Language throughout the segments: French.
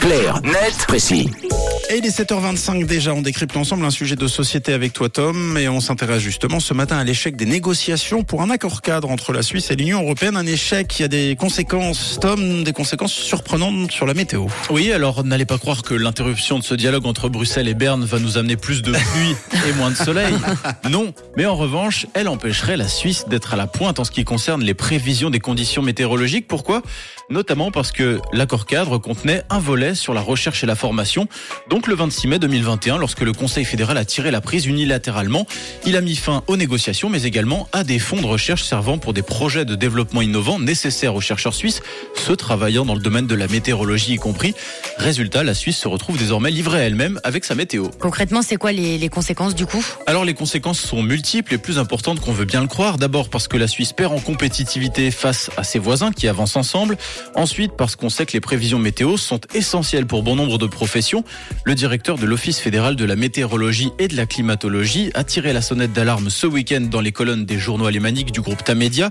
Clair, net, précis. Et il est 7h25 déjà, on décrypte ensemble un sujet de société avec toi Tom et on s'intéresse justement ce matin à l'échec des négociations pour un accord cadre entre la Suisse et l'Union Européenne. Un échec qui a des conséquences, Tom, des conséquences surprenantes sur la météo. Oui, alors n'allez pas croire que l'interruption de ce dialogue entre Bruxelles et Berne va nous amener plus de pluie et moins de soleil. Non, mais en revanche, elle empêcherait la Suisse d'être à la pointe en ce qui concerne les prévisions des conditions météorologiques. Pourquoi? Notamment parce que l'accord cadre contenait un volet sur la recherche et la formation. Donc le 26 mai 2021, lorsque le Conseil fédéral a tiré la prise unilatéralement, il a mis fin aux négociations, mais également à des fonds de recherche servant pour des projets de développement innovants nécessaires aux chercheurs suisses, ceux travaillant dans le domaine de la météorologie y compris. Résultat, la Suisse se retrouve désormais livrée à elle-même avec sa météo. Concrètement, c'est quoi les, les conséquences du coup? Alors les conséquences sont multiples et plus importantes qu'on veut bien le croire. D'abord parce que la Suisse perd en compétitivité face à ses voisins qui avancent ensemble. Ensuite parce qu'on sait que les prévisions météo sont essentielles pour bon nombre de professions. Le directeur de l'Office fédéral de la météorologie et de la climatologie a tiré la sonnette d'alarme ce week-end dans les colonnes des journaux alémaniques du groupe Tamedia.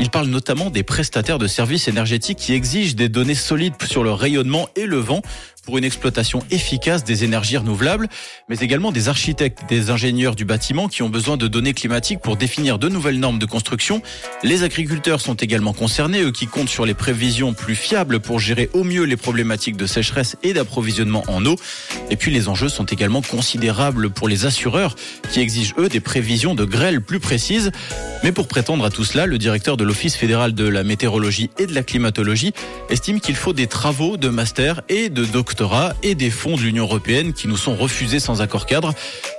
Il parle notamment des prestataires de services énergétiques qui exigent des données solides sur le rayonnement et le vent pour une exploitation efficace des énergies renouvelables, mais également des architectes, des ingénieurs du bâtiment qui ont besoin de données climatiques pour définir de nouvelles normes de construction. Les agriculteurs sont également concernés, eux qui comptent sur les prévisions plus fiables pour gérer au mieux les problématiques de sécheresse et d'approvisionnement en eau. Et puis les enjeux sont également considérables pour les assureurs qui exigent eux des prévisions de grêle plus précises. Mais pour prétendre à tout cela, le directeur de l'Office fédéral de la météorologie et de la climatologie estime qu'il faut des travaux de master et de doctorat et des fonds de l'Union européenne qui nous sont refusés sans accord cadre.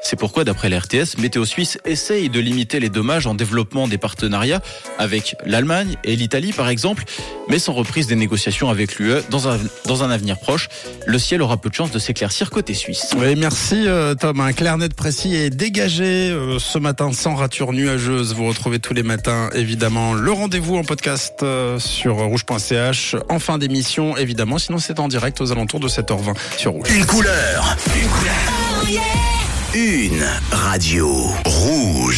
C'est pourquoi, d'après l'RTS, Météo Suisse essaye de limiter les dommages en développement des partenariats avec l'Allemagne et l'Italie, par exemple, mais sans reprise des négociations avec l'UE dans un, dans un avenir proche. Le ciel aura peu de chances de s'éclaircir côté suisse. Oui, merci euh, Tom. Un clair net précis et dégagé euh, ce matin sans rature nuageuse. Vous retrouvez tous les matins évidemment le rendez-vous en podcast euh, sur rouge.ch en fin d'émission évidemment. Sinon c'est en direct aux alentours de 7h20 sur Rouge. Une couleur. Une couleur. Une radio. Rouge.